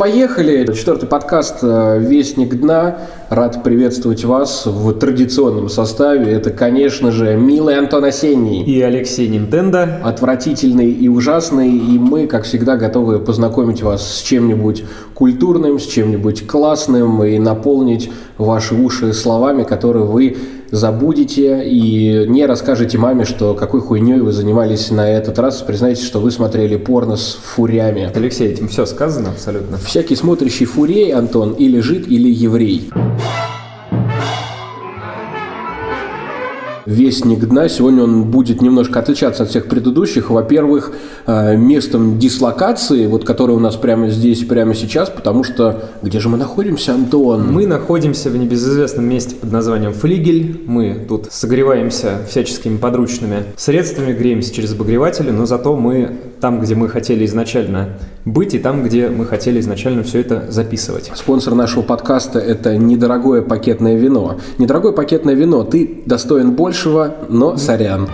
Поехали! Четвертый подкаст э, «Вестник дна». Рад приветствовать вас в традиционном составе. Это, конечно же, милый Антон Осенний. И Алексей Нинтендо. Отвратительный и ужасный. И мы, как всегда, готовы познакомить вас с чем-нибудь культурным, с чем-нибудь классным и наполнить ваши уши словами, которые вы забудете и не расскажете маме, что какой хуйней вы занимались на этот раз. Признайте, что вы смотрели порно с фурями. Алексей, этим все сказано абсолютно. Всякий смотрящий фурей, Антон, или жид, или еврей. Вестник дна. Сегодня он будет немножко отличаться от всех предыдущих. Во-первых, э, местом дислокации, вот который у нас прямо здесь, прямо сейчас, потому что где же мы находимся, Антон? Мы находимся в небезызвестном месте под названием Флигель. Мы тут согреваемся всяческими подручными средствами, греемся через обогреватели, но зато мы там, где мы хотели изначально быть, и там, где мы хотели изначально все это записывать. Спонсор нашего подкаста – это недорогое пакетное вино. Недорогое пакетное вино. Ты достоин больше, большего, но сорян.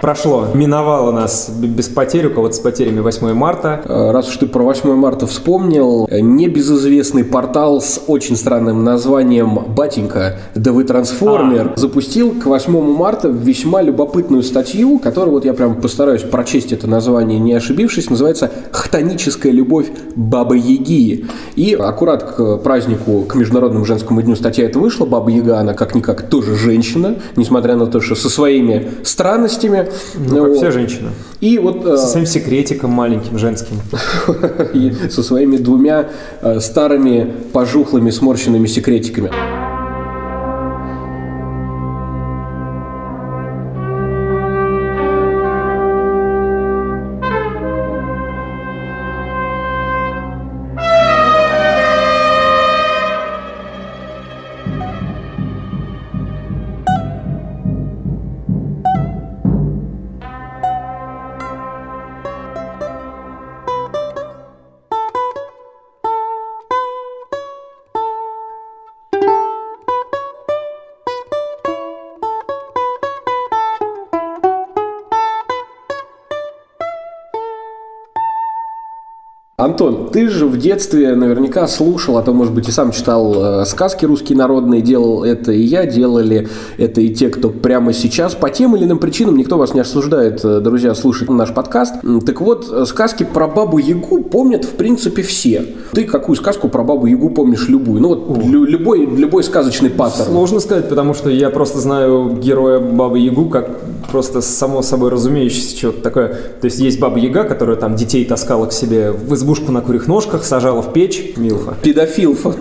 Прошло, миновало нас без потерь, у кого-то с потерями 8 марта. Э, раз уж ты про 8 марта вспомнил, небезызвестный портал с очень странным названием «Батенька, да вы трансформер» а. запустил к 8 марта весьма любопытную статью, которую вот я прям постараюсь прочесть это название, не ошибившись, называется «Хтоническая любовь Бабы Яги». И аккурат к празднику, к Международному женскому дню статья эта вышла. Баба Яга, она как-никак тоже женщина, несмотря на то, что со своими странностями. Ну, как все женщины. И вот... Со своим секретиком маленьким, женским. И со своими двумя э, старыми, пожухлыми, сморщенными секретиками. Ты же в детстве наверняка слушал, а то, может быть, и сам читал э, сказки русские народные, делал это и я, делали это и те, кто прямо сейчас. По тем или иным причинам никто вас не осуждает, э, друзья, слушать наш подкаст. Так вот, э, сказки про Бабу Ягу помнят, в принципе, все. Ты какую сказку про Бабу Ягу помнишь любую? Ну вот лю- любой, любой сказочный паттерн. Сложно сказать, потому что я просто знаю героя Бабы Ягу как просто само собой разумеющееся что-то такое. То есть есть Баба Яга, которая там детей таскала к себе в избу избушку на ножках, сажала в печь. Милфа. Педофилфа.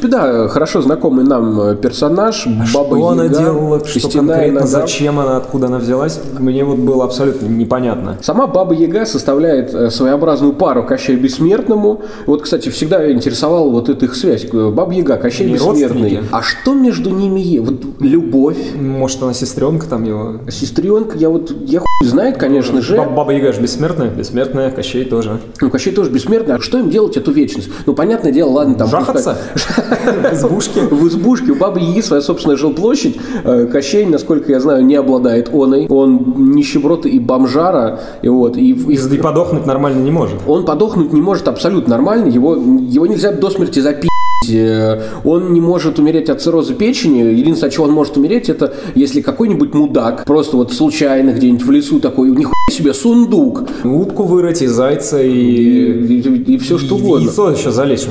Принципе, да, хорошо знакомый нам э, персонаж. А Баба что она делала, что конкретно, зачем она, откуда она взялась, мне вот было абсолютно непонятно. Сама Баба Яга составляет э, своеобразную пару Кощей Бессмертному. Вот, кстати, всегда интересовала вот эта их связь. Баба Яга, Кощей Не Бессмертный. А что между ними? Вот любовь. Может, она сестренка там его? Сестренка, я вот, я хуй знает, конечно же. Баба Яга же бессмертная, бессмертная, Кощей тоже. Ну, Кощей тоже бессмертный. А что им делать эту вечность? Ну, понятное дело, ладно, там... Жахаться? В избушке? В избушке. У Бабы Яги своя собственная жилплощадь. Э, Кощей, насколько я знаю, не обладает оной. Он нищеброд и бомжара. И, вот, и, и, и подохнуть нормально не может. Он подохнуть не может абсолютно нормально. Его, его нельзя до смерти запить. Э, он не может умереть от цирроза печени. Единственное, от чего он может умереть, это если какой-нибудь мудак просто вот случайно где-нибудь в лесу такой, нихуя себе сундук. Утку вырыть и зайца и... И, и, и все что угодно. Яйцо еще залезть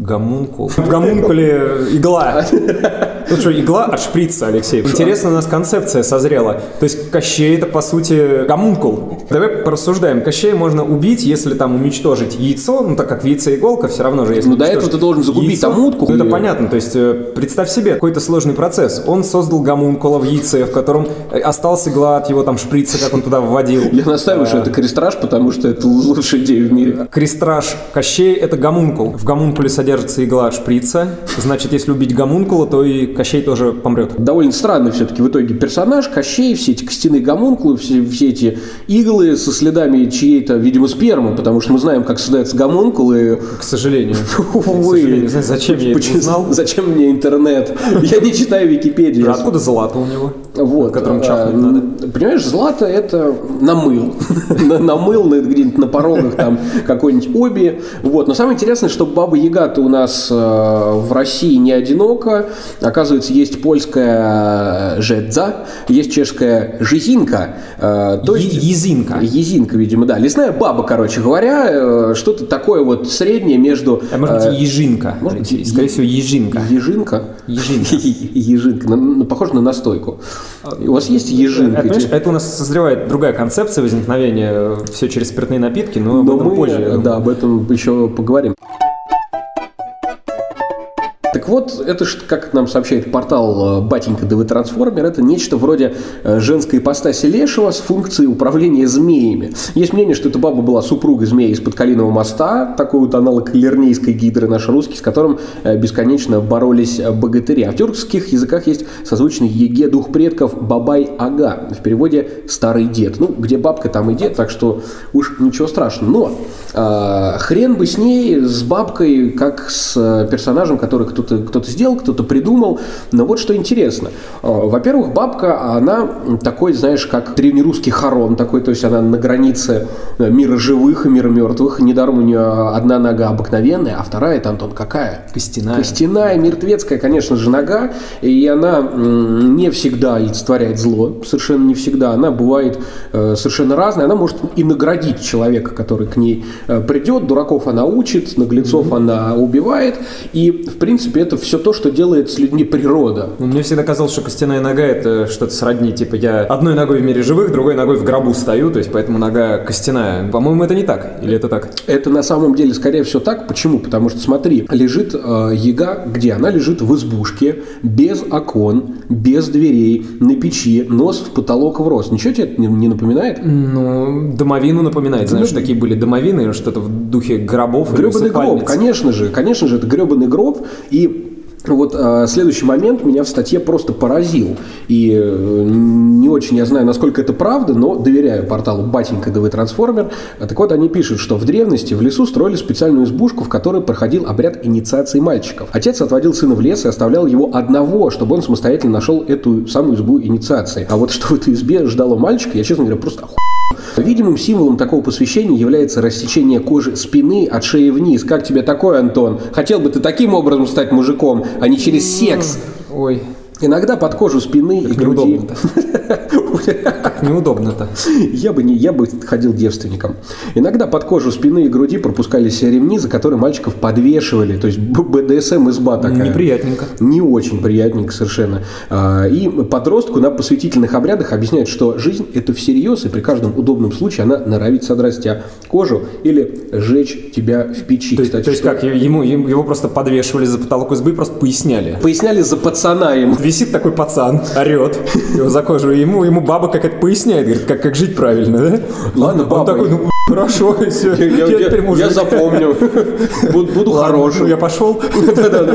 Гомункул. В гомункуле игла. Ну что, игла от шприца, Алексей. Интересно, у нас концепция созрела. То есть Кощей это, по сути, гомункул. Давай порассуждаем. Кощей можно убить, если там уничтожить яйцо, ну так как в яйце иголка, все равно же есть. Ну до этого ты должен загубить там утку. Ну это понятно. То есть э, представь себе какой-то сложный процесс. Он создал гомункула в яйце, в котором э, остался игла от его там шприца, как он туда вводил. Я настаиваю, что это крестраж, потому что это лучшая идея в мире. Крестраж Кощей это гомункул. В гомункуле содержится игла от шприца. Значит, если убить гомункула, то и Кощей тоже помрет. Довольно странный все-таки в итоге персонаж. Кощей, все эти костяные гомункулы, все, все эти иглы со следами чьей-то, видимо, спермы, потому что мы знаем, как создаются гомункулы. К сожалению. Увы. Зачем я это Почему- узнал? Зачем мне интернет? Я не читаю Википедию. А Откуда злато у него? Вот, Которым а, чахнуть м, надо. Понимаешь, злато это намыл. На- намыл на- где-нибудь на порогах там какой-нибудь оби. Вот. Но самое интересное, что Баба Яга-то у нас э, в России не одинока. Оказывается, есть польская жедза, есть чешская жизинка. э, То есть... Езинка. Езинка, видимо, да. Лесная баба, короче говоря, э, что-то такое вот среднее между... А может э, быть, ежинка. может быть. Скорее всего, ежинка. Ежинка? Ежинка. Ежинка. Похоже на настойку. У вас есть Это, ежинка? понимаешь, это у нас созревает другая концепция возникновения все через спиртные напитки, но, об этом позже. да, об этом еще поговорим. Вот, это как нам сообщает портал э, Батенька ДВ Трансформер, это нечто вроде э, женской ипостаси Лешего с функцией управления змеями. Есть мнение, что эта баба была супругой змея из-под Калинового моста, такой вот аналог лернейской гидры наш русский, с которым э, бесконечно боролись богатыри. А в тюркских языках есть созвучный еге дух предков Бабай-Ага, в переводе «старый дед». Ну, где бабка, там и дед, так что уж ничего страшного. Но э, хрен бы с ней, с бабкой, как с персонажем, который кто-то кто сделал, кто-то придумал. Но вот что интересно. Э, Во-первых, бабка, она такой, знаешь, как древнерусский хорон такой, то есть она на границе э, мира живых и мира мертвых. Недаром у нее одна нога обыкновенная, а вторая, это, Антон, какая? Костяная. Костяная, мертвецкая, конечно же, нога, и она не всегда олицетворяет зло, совершенно не всегда. Она бывает э, совершенно разная. Она может и наградить человека, который к ней придет. Дураков она учит, наглецов она убивает. И, в принципе, это все то, что делает с людьми природа. Ну, Мне всегда казалось, что костяная нога это что-то сродни, типа я одной ногой в мире живых, другой ногой в гробу стою, то есть поэтому нога костяная. По-моему, это не так. Или это так? Это на самом деле, скорее всего, так. Почему? Потому что, смотри, лежит э, яга, где? Она лежит в избушке, без окон, без дверей, на печи, нос в потолок в рост. Ничего тебе это не, не напоминает? Ну, домовину напоминает. Знаешь, такие были домовины, что-то в духе гробов Гребаный гроб, конечно же, конечно же, это гребаный гроб. И вот э, следующий момент меня в статье просто поразил. И э, не очень я знаю, насколько это правда, но доверяю порталу Батенька ДВ Трансформер. А Так вот, они пишут, что в древности в лесу строили специальную избушку, в которой проходил обряд инициации мальчиков. Отец отводил сына в лес и оставлял его одного, чтобы он самостоятельно нашел эту самую избу инициации. А вот что в этой избе ждало мальчика, я, честно говоря, просто оху... Видимым символом такого посвящения является рассечение кожи спины от шеи вниз. Как тебе такое, Антон? Хотел бы ты таким образом стать мужиком, а не через секс? Ой, Иногда под кожу спины и груди. неудобно-то. Как неудобно-то. Я бы, не, я бы ходил девственником. Иногда под кожу спины и груди пропускались ремни, за которые мальчиков подвешивали. То есть Б- БДСМ изба такая. Неприятненько. Не очень приятненько совершенно. А, И подростку на посвятительных обрядах объясняют, что жизнь – это всерьез, и при каждом удобном случае она норовит содрать тебя кожу или сжечь тебя в печи. То есть, Кстати, то есть что- как, ему, ему- его просто подвешивали за потолок избы и просто поясняли. Поясняли за пацана ему. Висит такой пацан, орет, его за кожу, ему, ему баба как это поясняет, говорит, как, как жить правильно, да? Ладно, Он баба. такой, ну, хорошо, все, Я, я, теперь мужик. я запомню. Буду, буду Ладно, хорошим. Ну, я пошел.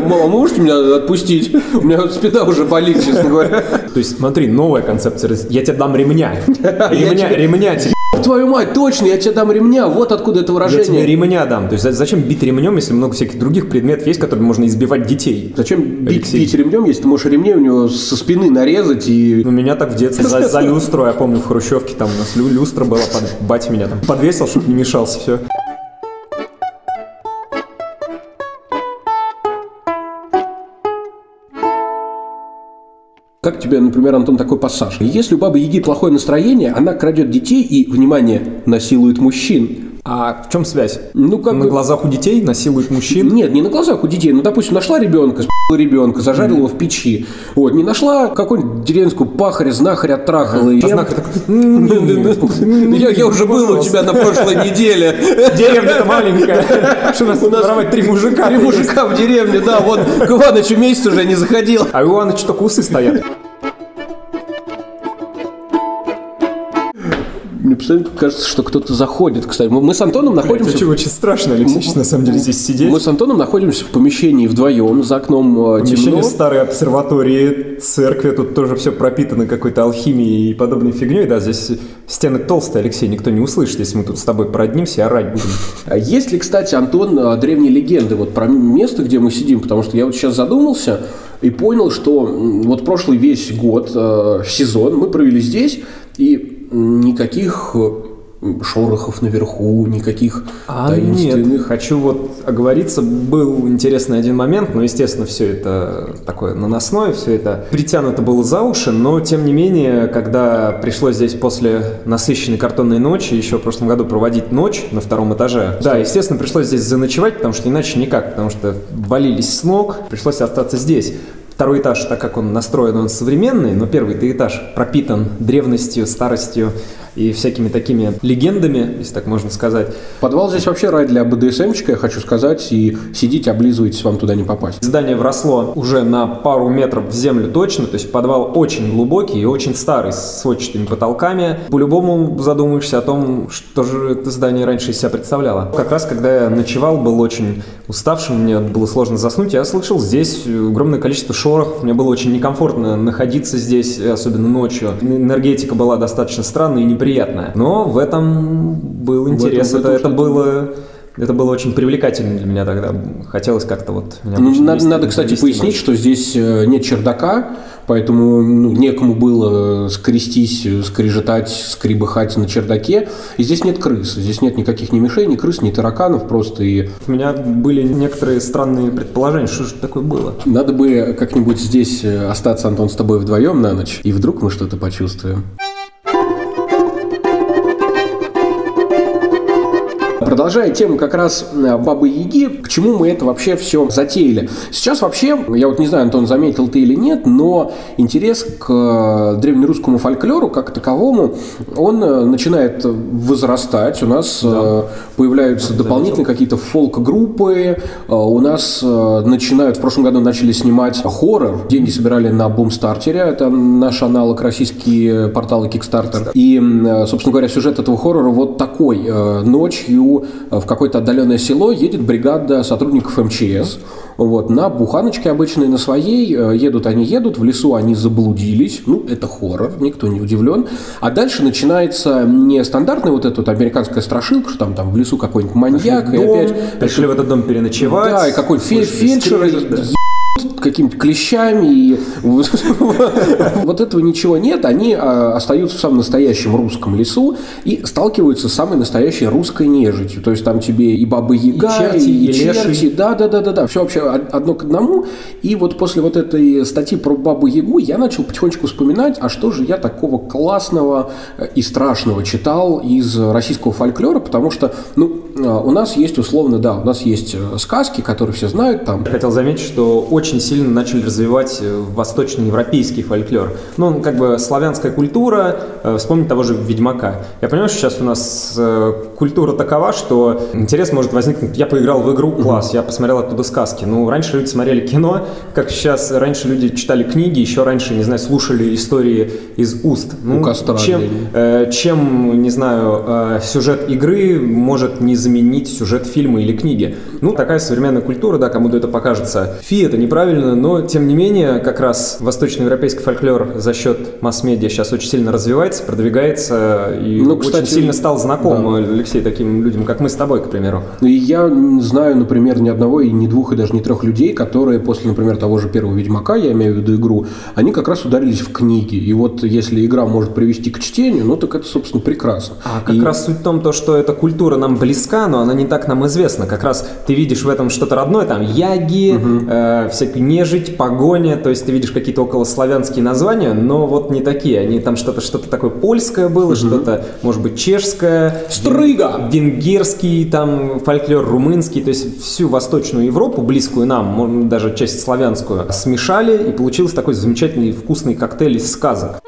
Мама, можете меня отпустить? У меня спина уже болит, честно говоря. То есть, смотри, новая концепция. Я тебе дам ремня. Ремня, ремня тебе. Твою мать, точно, я тебе дам ремня. Вот откуда это Я тебе выражение. ремня дам. То есть, за- зачем бить ремнем, если много всяких других предметов есть, которыми можно избивать детей? Зачем бить, бить ремнем, если ты можешь ремней у него со спины нарезать и... Ну, меня так в детстве за, за люстру, я помню, в Хрущевке там у нас лю- люстра была, под, батя меня там подвесил, чтобы не мешался, все. Как тебе, например, Антон, такой пассаж? Если у бабы Яги плохое настроение, она крадет детей и, внимание, насилует мужчин. А в чем связь? Ну, как На глазах у детей насилуют мужчин? Нет, не на глазах у детей. Ну, допустим, нашла ребенка, с***ла ребенка, зажарила его в печи. Вот, не нашла какую-нибудь деревенскую пахаря, знахаря оттрахала. и- А знахарь такой, Я, я уже был у тебя на прошлой неделе. Деревня-то маленькая. Что у нас воровать три мужика? Три мужика в деревне, да, вот к Иванычу месяц уже не заходил. А у Иваныча только усы стоят. Постоянно кажется, что кто-то заходит. Кстати, мы, мы с Антоном находимся... Это очень страшно, Алексей, на самом деле, здесь сидеть. Мы с Антоном находимся в помещении вдвоем, за окном Помещение темно. старой обсерватории, церкви, тут тоже все пропитано какой-то алхимией и подобной фигней. Да, здесь стены толстые, Алексей, никто не услышит, если мы тут с тобой проднимся и орать будем. А есть ли, кстати, Антон, древние легенды вот про место, где мы сидим? Потому что я вот сейчас задумался, и понял, что вот прошлый весь год, э, сезон мы провели здесь, и никаких э, шорохов наверху, никаких а таинственных. Нет, хочу вот оговориться, был интересный один момент, но, естественно, все это такое наносное, все это притянуто было за уши, но, тем не менее, когда пришлось здесь после насыщенной картонной ночи, еще в прошлом году проводить ночь на втором этаже, да, естественно, пришлось здесь заночевать, потому что иначе никак, потому что валились с ног, пришлось остаться здесь. Второй этаж, так как он настроен, он современный, но первый этаж пропитан древностью, старостью, и всякими такими легендами, если так можно сказать. Подвал здесь вообще рай для БДСМчика, я хочу сказать, и сидите, облизывайтесь, вам туда не попасть. Здание вросло уже на пару метров в землю точно, то есть подвал очень глубокий и очень старый, с сводчатыми потолками. По-любому задумаешься о том, что же это здание раньше из себя представляло. Как раз, когда я ночевал, был очень уставшим, мне было сложно заснуть, я слышал здесь огромное количество шорохов, мне было очень некомфортно находиться здесь, особенно ночью. Энергетика была достаточно странная и неприятная неприятное. Но в этом был интерес. В этом, это, это было это было очень привлекательно для меня тогда. Хотелось как-то вот... Ну, надо, надо, кстати, пояснить, ночь. что здесь э, нет чердака, поэтому ну, некому было скрестись, скрежетать, скребыхать на чердаке. И здесь нет крыс, здесь нет никаких ни мишей, ни крыс, ни тараканов просто. И... У меня были некоторые странные предположения, что же такое было. Надо бы как-нибудь здесь э, остаться, Антон, с тобой вдвоем на ночь, и вдруг мы что-то почувствуем. Продолжая тему как раз э, Бабы Яги, к чему мы это вообще все затеяли? Сейчас вообще, я вот не знаю, Антон, заметил ты или нет, но интерес к э, древнерусскому фольклору как таковому, он э, начинает возрастать. У нас да. появляются да, дополнительные какие-то фолк-группы, у нас начинают, в прошлом году начали снимать хоррор, деньги собирали на Бумстартере, это наш аналог российские порталы Kickstarter. И, собственно говоря, сюжет этого хоррора вот такой. Ночью в какое-то отдаленное село едет бригада сотрудников МЧС. Вот, на буханочке обычной, на своей, э, едут они едут, в лесу они заблудились, ну, это хоррор, никто не удивлен. А дальше начинается не стандартная вот эта вот американская страшилка, что там, там в лесу какой-нибудь маньяк, дом, и опять... Пришли в этот дом переночевать. Да, и какой-то фельдшер какими-то клещами. И вот этого ничего нет. Они а, остаются в самом настоящем русском лесу и сталкиваются с самой настоящей русской нежитью. То есть там тебе и бабы Яга, и черти, и, и черти. Да, да, да, да, да. Все вообще одно к одному. И вот после вот этой статьи про бабу Ягу я начал потихонечку вспоминать, а что же я такого классного и страшного читал из российского фольклора, потому что, ну, у нас есть условно, да, у нас есть э, сказки, которые все знают там. Я хотел заметить, что очень сильно начали развивать э, восточноевропейский фольклор. Ну, как бы славянская культура, э, вспомнить того же Ведьмака. Я понимаю, что сейчас у нас культура такова, что интерес может возникнуть. Я поиграл в игру, класс, я посмотрел оттуда сказки. Ну, раньше люди смотрели кино, как сейчас, раньше люди читали книги, еще раньше, не знаю, слушали истории из уст. Ну, у костра. Чем, чем, не знаю, сюжет игры может не заменить сюжет фильма или книги. Ну, такая современная культура, да, кому-то это покажется. Фи, это неправильно, но, тем не менее, как раз восточноевропейский фольклор за счет масс-медиа сейчас очень сильно развивается, продвигается и ну, кстати, очень сильно стал знаком, да. Алексей, таким людям, как мы с тобой, к примеру. И я знаю, например, ни одного, и ни двух, и даже не трех людей, которые после, например, того же первого Ведьмака, я имею в виду игру, они как раз ударились в книги. И вот если игра может привести к чтению, ну так это, собственно, прекрасно. А как и... раз суть в том, то, что эта культура нам близка, близка, но она не так нам известна. Как раз ты видишь в этом что-то родное, там яги, угу. э, всякая нежить, погоня, то есть ты видишь какие-то околославянские названия, но вот не такие. Они там что-то что-то такое польское было, угу. что-то, может быть, чешское. Стрыга! Венгерский, там фольклор румынский, то есть всю Восточную Европу, близкую нам, даже часть славянскую, смешали, и получился такой замечательный вкусный коктейль из сказок.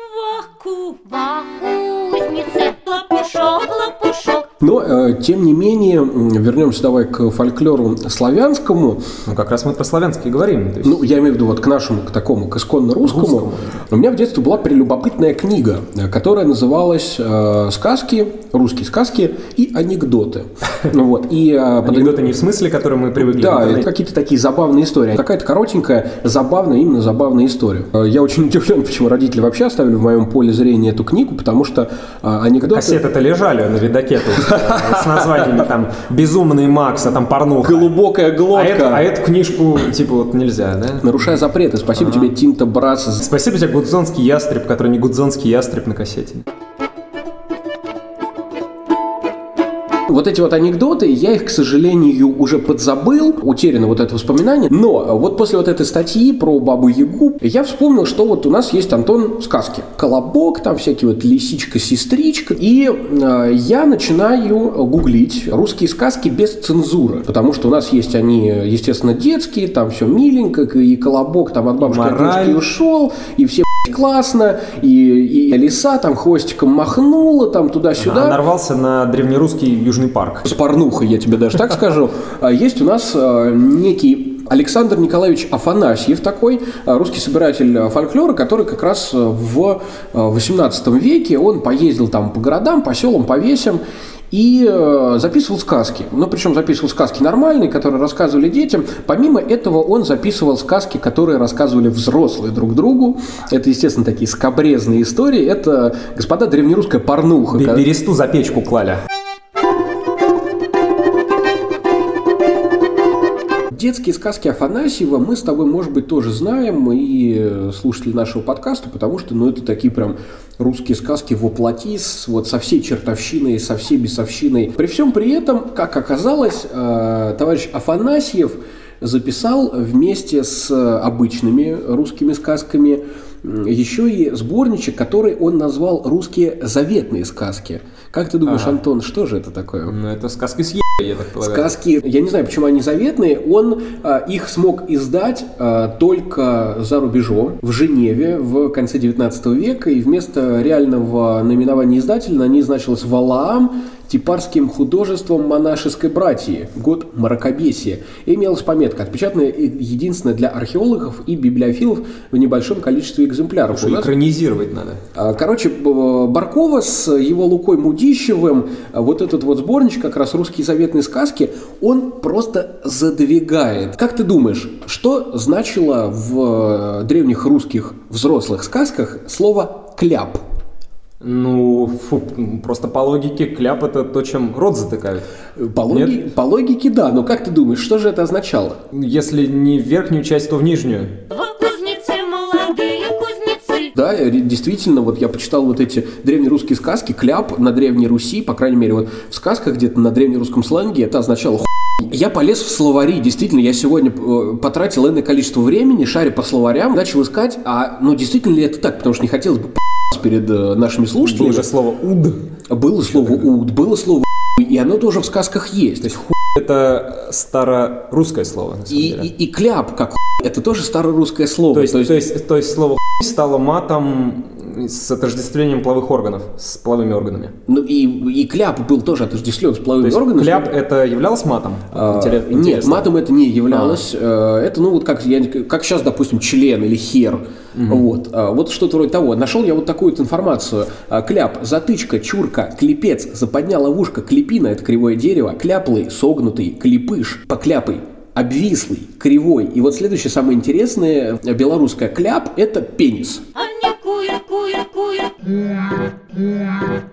Но, э, тем не менее, вернемся давай к фольклору славянскому. Ну, как раз мы про славянский говорим. есть- Ну, я имею в виду вот к нашему, к такому, к исконно русскому. Русскому. У меня в детстве была прелюбопытная книга, э, которая называлась э, «Сказки», русские сказки и анекдоты. Ну Вот. И Анекдоты не в смысле, которые мы привыкли. Да, это какие-то такие забавные истории. Какая-то коротенькая, забавная, именно забавная история. Я очень удивлен, почему родители вообще оставили в моем поле зрения эту книгу, потому что анекдоты... Кассеты-то лежали на видаке с названиями там «Безумный Макс», а там «Порнуха». Глубокая А, эту, глотка. а эту книжку, типа, вот нельзя, да? Нарушая запреты. Спасибо тебе, Тинта Брас. Спасибо тебе, Гудзонский ястреб, который не Гудзонский ястреб на кассете. Вот эти вот анекдоты, я их, к сожалению, уже подзабыл, утеряно вот это воспоминание. Но вот после вот этой статьи про Бабу Ягу я вспомнил, что вот у нас есть Антон сказки. Колобок, там всякие вот лисичка, сестричка. И э, я начинаю гуглить русские сказки без цензуры. Потому что у нас есть они, естественно, детские, там все миленько, и Колобок там от бабушки от Мораль. дедушки ушел, и все классно, и, и лиса там хвостиком махнула, там туда-сюда. А нарвался на древнерусский Южный парк. С порнухой, я тебе даже так скажу. А, Есть у нас а, некий Александр Николаевич Афанасьев такой, а, русский собиратель а, фольклора, который как раз в а, 18 веке, он поездил там по городам, по селам, по весям, и э, записывал сказки. Ну, причем записывал сказки нормальные, которые рассказывали детям. Помимо этого, он записывал сказки, которые рассказывали взрослые друг другу. Это, естественно, такие скобрезные истории. Это, господа, древнерусская порнуха. Бе- Бересту за печку клали. Детские сказки Афанасьева мы с тобой, может быть, тоже знаем, и э, слушатели нашего подкаста, потому что, ну, это такие прям русские сказки воплоти, с, вот со всей чертовщиной, со всей бесовщиной. При всем при этом, как оказалось, э, товарищ Афанасьев записал вместе с обычными русскими сказками еще и сборничек, который он назвал «Русские заветные сказки». Как ты думаешь, Ага. Антон, что же это такое? Ну, это сказки с я так полагаю. Сказки, я не знаю, почему они заветные, он а, их смог издать а, только за рубежом, в Женеве в конце 19 века, и вместо реального наименования издателя на ней значилось «Валаам», типарским художеством монашеской братьи, год мракобесия. Имелась пометка, отпечатанная единственная для археологов и библиофилов в небольшом количестве экземпляров. Что экранизировать надо. а, Короче, Б- Баркова с его Лукой Мудищевым, а, вот этот вот сборничек, как раз «Русские заветные сказки», он просто задвигает. Как ты думаешь, что значило в э, древних русских взрослых сказках слово «кляп»? Ну, фу, просто по логике кляп это то, чем рот затыкают. По, логи- по логике, да, но как ты думаешь, что же это означало? Если не в верхнюю часть, то в нижнюю. Да, действительно, вот я почитал вот эти древнерусские сказки, кляп на Древней Руси, по крайней мере, вот в сказках где-то на древнерусском сленге это означало хуй. Я полез в словари, действительно, я сегодня э, потратил энное количество времени, шаря по словарям, начал искать, а ну действительно ли это так, потому что не хотелось бы перед э, нашими слушателями. Было же слово «уд». Было слово «уд», было слово и оно тоже в сказках есть. То есть хуй это старорусское слово, И, и- и кляп, как хуй, это тоже старорусское слово. То есть, то, есть, то есть слово хуй стало матом с отождествлением половых органов, с половыми органами. ну, и, и кляп был тоже отождествлен с То половыми есть органами. кляп это являлось матом? А, Интерес- Нет, интересно. матом это не являлось. Э, Это, ну, вот как, я, как сейчас, допустим, член или хер. Вот, А, вот что-то вроде того. Нашел я вот такую вот информацию. А, Кляп, затычка, чурка, клепец, западня, ловушка, клепина – это кривое дерево, кляплый, согнутый, клепыш, покляпый, обвислый, кривой. И вот следующее самое интересное, белорусское кляп – это пенис. Куют.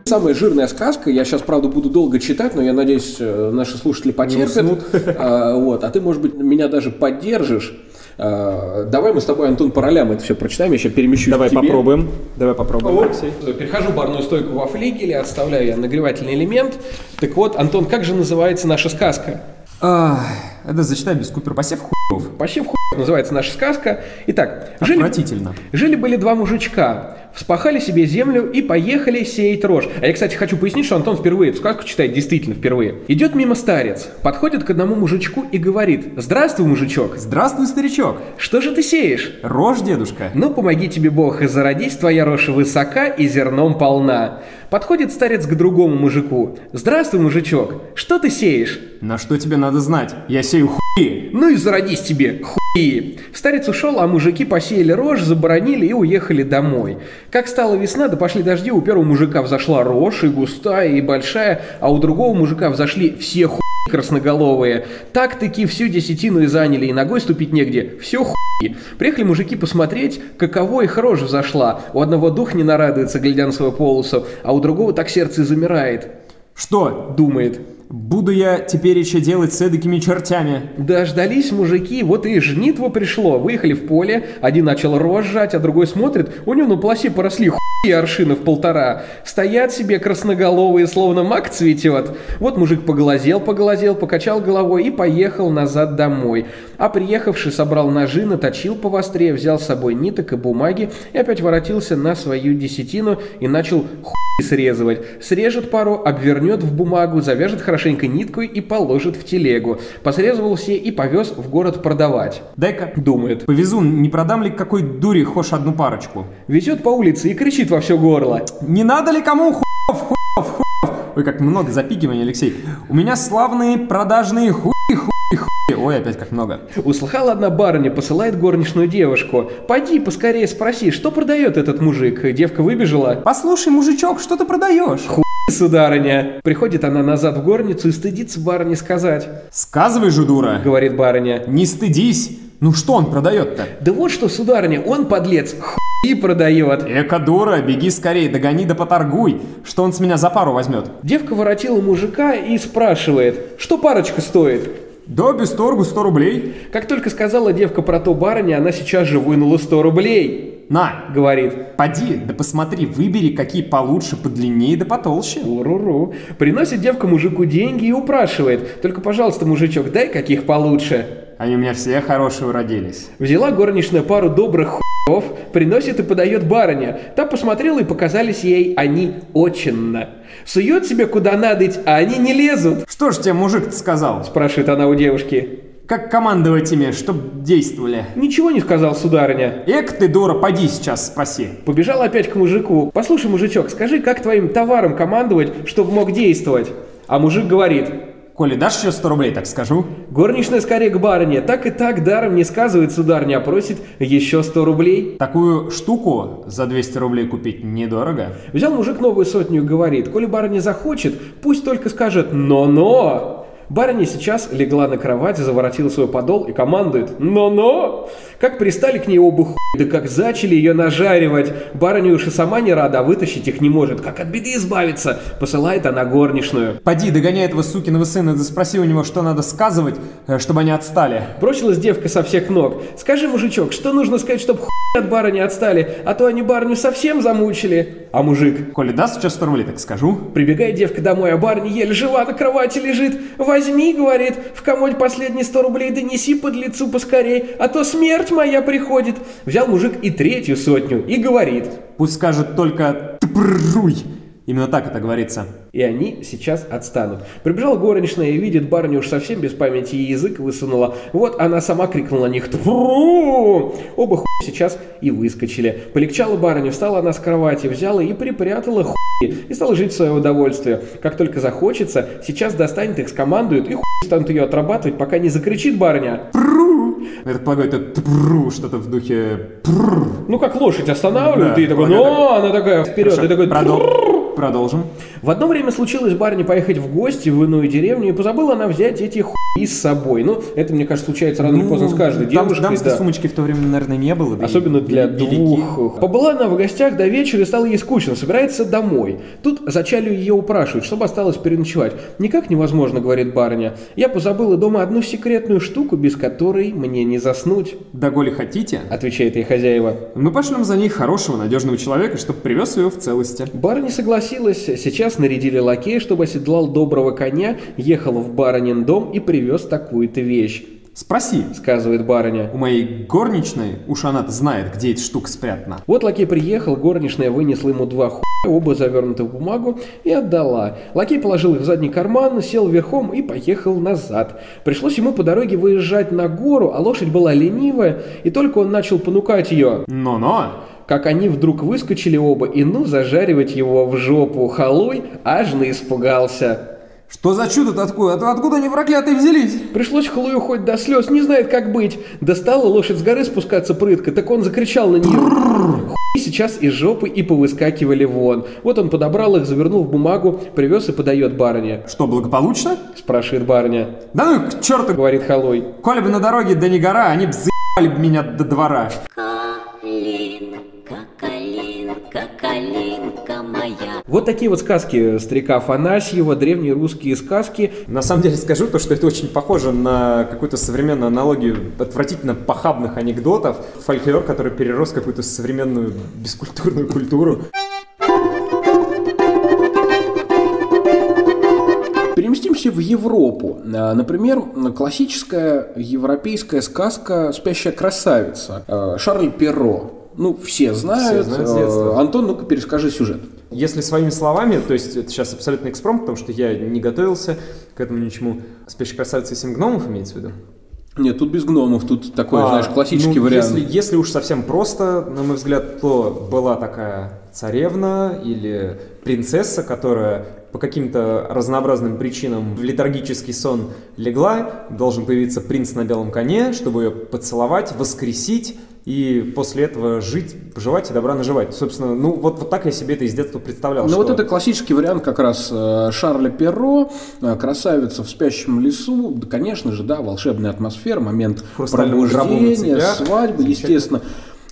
Самая жирная сказка, я сейчас, правда, буду долго читать, но я надеюсь, э, наши слушатели потерпят. А, вот, а ты, может быть, меня даже поддержишь. А, Давай мы с тобой, Антон, по ролям это все прочитаем, я сейчас перемещусь Давай к тебе. попробуем. Давай попробуем, Алексей. Перехожу барную стойку во флигеле, отставляю я нагревательный элемент. Так вот, Антон, как же называется наша сказка? Ах, это зачитай без купер посев хуев. Почти в хуй называется наша сказка. Итак, жили, Отвратительно. Жили-были два мужичка, вспахали себе землю и поехали сеять рожь. А я, кстати, хочу пояснить, что Антон впервые эту сказку читает, действительно впервые. Идет мимо старец, подходит к одному мужичку и говорит, «Здравствуй, мужичок, Здравствуй, старичок. что же ты сеешь?» Рожь, дедушка. Ну, помоги тебе Бог, и зародись твоя рожь высока и зерном полна. Подходит старец к другому мужику. «Здравствуй, мужичок, что ты сеешь?» На что тебе надо знать? Я сею хуи. «Ну и зародись тебе, хуи!» Старец ушел, а мужики посеяли рожь, заборонили и уехали домой. Как стала весна, да пошли дожди, у первого мужика взошла рожь, и густая, и большая, а у другого мужика взошли все хуи красноголовые. Так-таки всю десятину и заняли, и ногой ступить негде. Все хуи. Приехали мужики посмотреть, каково их рожь взошла. У одного дух не нарадуется, глядя на свою полосу, а у другого так сердце замирает. Что? Думает. Буду я теперь еще делать с эдакими чертями. Дождались мужики, вот и жнитво пришло. Выехали в поле, один начал рожать, а другой смотрит, у него на пласе поросли хуи аршинов полтора. Стоят себе красноголовые, словно мак цветет. Вот мужик поглазел, поглазел, покачал головой и поехал назад домой. А приехавший собрал ножи, наточил повострее, взял с собой ниток и бумаги и опять воротился на свою десятину и начал хуй срезывать. Срежет пару, обвернет в бумагу, завяжет хорошенько ниткой и положит в телегу. Посрезывал все и повез в город продавать. Дай-ка. Думает. Повезу, не продам ли какой дури хошь одну парочку? Везет по улице и кричит во все горло. Не надо ли кому хуев, хуев, хуев? Ой, как много запикиваний, Алексей. У меня славные продажные хуи, хуи, хуи. Ой, опять как много. Услыхала одна барыня, посылает горничную девушку. Пойди поскорее спроси, что продает этот мужик. Девка выбежала. Послушай, мужичок, что ты продаешь? Сударыня. Приходит она назад в горницу и стыдится барыне сказать. Сказывай же, дура. Говорит барыня. Не стыдись. Ну что он продает-то? Да вот что, сударыня, он, подлец, хуи продает. Эка дура, беги скорее, догони да поторгуй, что он с меня за пару возьмет. Девка воротила мужика и спрашивает, что парочка стоит. Да, без торгу 100 рублей. Как только сказала девка про то барыня, она сейчас же вынула 100 рублей. На, Говорит, поди, да посмотри, выбери, какие получше, подлиннее да потолще. уру-ру. Приносит девка мужику деньги и упрашивает. Только, пожалуйста, мужичок, дай каких получше. Они у меня все хорошие уродились. Взяла горничная пару добрых хуев, приносит и подает барыня. Та посмотрела и показались ей они очинно. Сует себе куда надоть, а они не лезут. Что ж тебе мужик сказал? Спрашивает она у девушки. Как командовать ими, чтоб действовали? Ничего не сказал, сударыня. Эк ты, дура, поди сейчас спроси. Побежал опять к мужику. Послушай, мужичок, скажи, как твоим товаром командовать, чтобы мог действовать? А мужик говорит. Коли дашь еще 100 рублей, так скажу. Горничная скорее к барыне. Так и так даром не сказывает сударня, просит еще 100 рублей. Такую штуку за 200 рублей купить недорого. Взял мужик новую сотню и говорит, коли барыня захочет, пусть только скажет «но-но». Барыня сейчас легла на кровать, заворотила свой подол и командует «но-но». Как пристали к ней оба хуй, да как зачали ее нажаривать. Барыня уж и сама не рада, а вытащить их не может. Как от беды избавиться? Посылает она горничную. Поди, догоняй этого сукиного сына, да спроси у него, что надо сказывать, э, чтобы они отстали. Бросилась девка со всех ног. «Скажи, мужичок, что нужно сказать, чтобы хуй от барыни отстали, а то они барыню совсем замучили?» А мужик Коли даст сейчас 100 рублей, так скажу. Прибегает девка домой, а барыня еле жива на кровати лежит. «Возьми, — говорит, — в комоде последние сто рублей донеси под лицу поскорей, а то смерть моя приходит». Взял мужик и третью сотню и говорит. Пусть скажет только «тпруй». Именно так это говорится. И они сейчас отстанут. Прибежала горничная и видит барыню уж совсем без памяти и язык высунула. Вот она сама крикнула на них «Тфу!». Оба хуй сейчас и выскочили. Полегчала барыня, встала она с кровати, взяла и припрятала хуй и стала жить в свое удовольствие. Как только захочется, сейчас достанет их, скомандует и хуй станут ее отрабатывать, пока не закричит барыня. Я так полагаю, это «тпру», что-то в духе «прррр». Ну, как лошадь останавливает, Да, и такой, ну, она такая вперед, и такой, Продол- Продолжим. В одно время случилось барыне поехать в гости в иную деревню, и забыла она взять эти хуи с собой. Ну, это, мне кажется, случается рано или поздно с каждой Ну, там девушкой. дамской да. сумочки в то время, наверное, не было. да Особенно для велики. двух. Побыла она в гостях до вечера и стало ей скучно, собирается домой. Тут зачали ее упрашивать, чтобы осталось переночевать. Никак невозможно, говорит барыня. Я позабыла дома одну секретную штуку, без которой мне не заснуть, Да голи хотите? отвечает ей хозяева. Мы пошлем за ней хорошего, надежного человека, чтобы привез ее в целости. Барыня согласилась. Сейчас нарядили лакея, чтобы оседлал доброго коня, ехал в барынин дом и привез такую-то вещь. Спроси. сказывает барыня. У моей горничной, уж она знает, где эта штука спрятана. Вот лакей приехал, горничная вынесла ему два хуя, оба завернуты в бумагу, и отдала. Лакей положил их в задний карман, сел верхом и поехал назад. Пришлось ему по дороге выезжать на гору, а лошадь была ленивая, и только он начал понукать ее, Но-но. как они вдруг выскочили оба, и ну зажаривать его в жопу. Халуй аж испугался. Что за чудо такое? А Откуда они проклятые взялись? Пришлось Халую хоть до слез, не знает как быть. Достала лошадь с горы спускаться прытко, так он закричал на нее. Хуй сейчас из жопы и повыскакивали вон. Вот он подобрал их, завернул в бумагу, привез и подает барыне. Что, благополучно? Спрашивает барыня. Да ну к черту, Говорит Халуй. коли бы на дороге да не гора, они бы бы меня до двора. Калинка, Вот такие вот сказки старика Афанасьева, древние русские сказки. На самом деле скажу то, что это очень похоже на какую-то современную аналогию отвратительно похабных анекдотов. Фольклор, который перерос в какую-то современную бескультурную культуру. Переместимся в Европу. А, Например, классическая европейская сказка «Спящая красавица» а, Шарль Перро. Ну, все знают. знают с детства. А, Антон, ну-ка перескажи сюжет. Если своими словами, то есть это сейчас абсолютно экспромт, потому что я не готовился к этому ничему. «Спящая красавица и семь гномов» имеется в виду? Нет, тут без гномов, тут такой, А, знаешь, классический ну, вариант. Если, если уж совсем просто, на мой взгляд, то была такая царевна или принцесса, которая по каким-то разнообразным причинам в летаргический сон легла, должен появиться принц на белом коне, чтобы ее поцеловать, воскресить и после этого жить, поживать и добра наживать. Собственно, ну вот, вот так я себе это из детства представлял. Ну что- вот это классический вариант как раз э, Шарля Перро, э, красавица в спящем лесу, да, конечно же, да, волшебная атмосфера, момент пробуждения, свадьбы, естественно.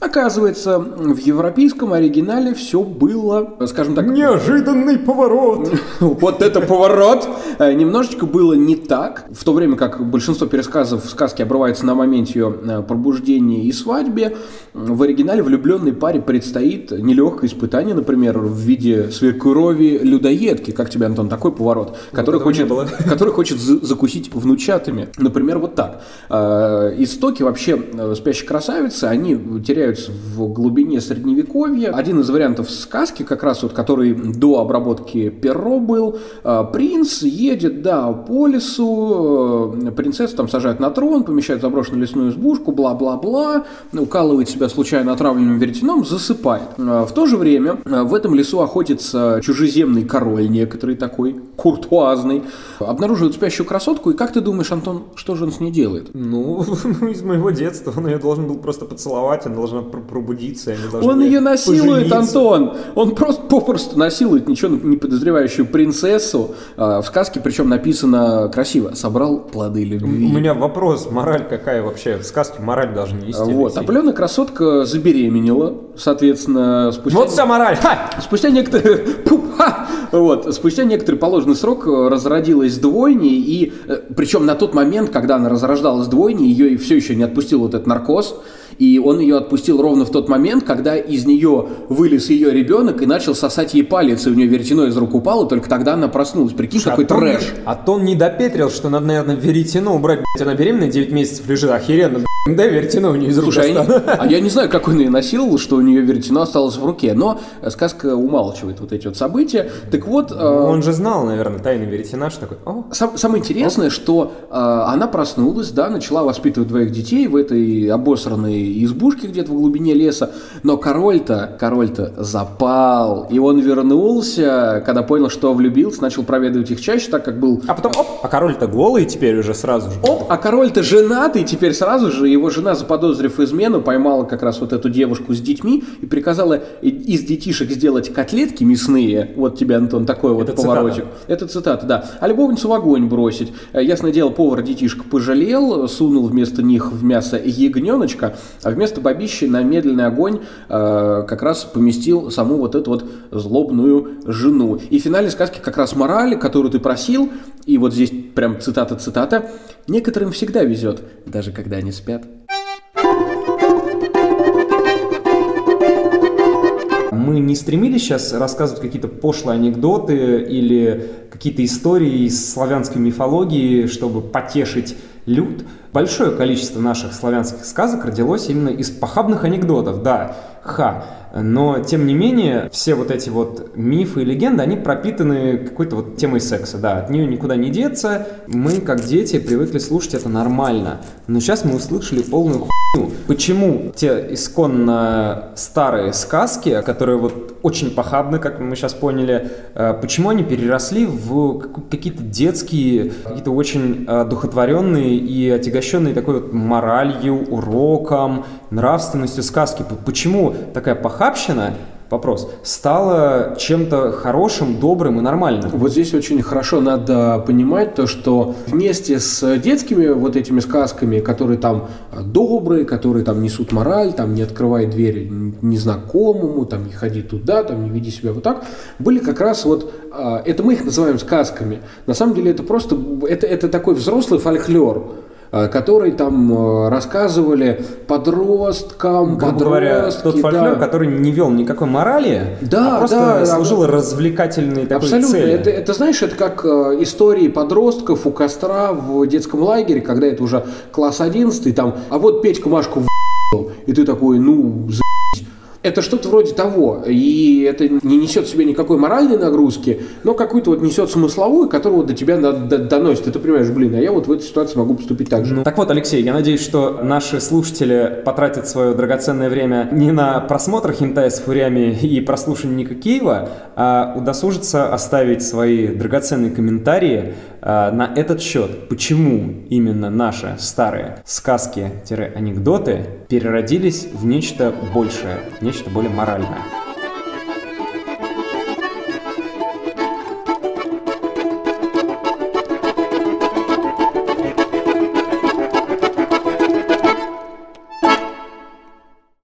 Оказывается, в европейском оригинале все было, э, скажем так, Неожиданный поворот! вот это поворот! Э, Немножечко было не так. В то время как большинство пересказов в сказке обрывается на моменте ее э, пробуждения и свадьбе, в оригинале влюбленной паре предстоит нелегкое испытание, например, в виде свекрови людоедки. Как тебе, Антон, такой поворот? Который этого не хочет, который хочет за- закусить внучатами. Например, вот так. Э, Истоки вообще спящей красавицы, они теряются в глубине средневековья. Один из вариантов сказки, как раз вот, который до обработки перо был, принц едет, да, по лесу, э, принцессу там сажают на трон, помещают в заброшенную лесную избушку, бла-бла-бла, укалывает себя случайно отравленным веретеном, засыпает. Э, В то же время э, в этом лесу охотится чужеземный король некоторый такой, куртуазный, обнаруживает спящую красотку, и как ты думаешь, Антон, что же он с ней делает? Ну, из моего детства он ее должен был просто поцеловать, она должна пр- пробудиться, Он ее насилует, пожениться. Антон. Он просто попросту насилует ничего не подозревающую принцессу. А, В сказке, причем написано красиво. Собрал плоды У любви. меня вопрос, мораль какая вообще? В сказке мораль должны нести. Вот. Алексей. Опаленная красотка забеременела. Соответственно, спустя... Вот вся мораль! Ха! Спустя некоторые, Пу, ха! Вот, спустя некоторый положенный срок э, разродилась двойней, и э, причем на тот момент, когда она разрождалась двойней, ее все еще не отпустил вот этот наркоз, и он ее отпустил ровно в тот момент, когда из нее вылез ее ребенок и начал сосать ей палец, и у нее веретено из рук упало, только тогда она проснулась. Прикинь, какой а то он- трэш. А то он не допетрил, что надо, наверное, веретено убрать. Блядь, она беременная 9 месяцев лежит, охеренно. блядь. Да, веретено у нее из рук Слушай, а а я не знаю, как он ее насиловал, что у нее веретено осталось в руке, но э, сказка умалчивает вот эти вот события. Так вот, э, Он же знал, наверное, тайны веретена, что такой, о, Сам- самое интересное, что э, она проснулась, да, начала воспитывать двоих детей в этой обосранной избушке где-то в глубине леса, но король-то, король-то запал, и он вернулся, когда понял, что влюбился, начал проведывать их чаще, так как был А потом, оп, а король-то голый теперь уже сразу же. Оп, а король-то женатый, теперь сразу же его жена, заподозрив измену, поймала как раз вот эту девушку с детьми и приказала из детишек сделать котлетки мясные. Вот тебе, Антон, такой вот Это поворотик. Это цитата, да. А любовницу в огонь бросить. Э, Ясное дело, повар детишек пожалел, сунул вместо них в мясо ягненочка, а вместо бабищи на медленный огонь э, как раз поместил саму вот эту вот злобную жену. И в финале сказки как раз мораль, которую ты просил, и вот здесь прям цитата-цитата, некоторым всегда везет, даже когда они спят. Мы не стремились сейчас рассказывать какие-то пошлые анекдоты или какие-то истории из славянской мифологии, чтобы потешить люд. Большое количество наших славянских сказок родилось именно из похабных анекдотов, да, ха. Но, тем не менее, все вот эти вот мифы и легенды, они пропитаны какой-то вот темой секса, да, от нее никуда не деться. Мы, как дети, привыкли слушать это нормально. Но сейчас мы услышали полную хуйню. Почему те исконно старые сказки, которые вот очень похабны, как мы сейчас поняли, э, почему они переросли в какие-то детские, какие-то очень э, духотворенные и отягощенные такой вот моралью, уроком, нравственностью сказки? Почему такая похабщина вопрос, стало чем-то хорошим, добрым и нормальным. Вот здесь очень хорошо надо понимать то, что вместе с детскими вот этими сказками, которые там добрые, которые там несут мораль, там не открывай двери незнакомому, там не ходи туда, там не веди себя вот так, были как раз вот, а, это мы их называем сказками. На самом деле это просто, это, это такой взрослый фольклор который там э, рассказывали подросткам, Грубо говоря, тот фольклор, да. который не вел никакой морали, да, а просто да, служил да, развлекательной такой Абсолютно. цели. Это, это, знаешь, это как э, истории подростков у костра в детском лагере, когда это уже класс 11, там, а вот Петька Машку в и ты такой, ну, за это что-то вроде того, и это не несет в себе никакой моральной нагрузки, но какую-то вот несет смысловую, которую до тебя доносит. И ты понимаешь, блин, а я вот в этой ситуации могу поступить так же. Ну, так вот, Алексей, я надеюсь, что наши слушатели потратят свое драгоценное время не на просмотр хентай с фурями и прослушивание Ника Киева, а удосужиться оставить свои драгоценные комментарии на этот счет. Почему именно наши старые сказки-анекдоты переродились в нечто большее, нечто более моральное.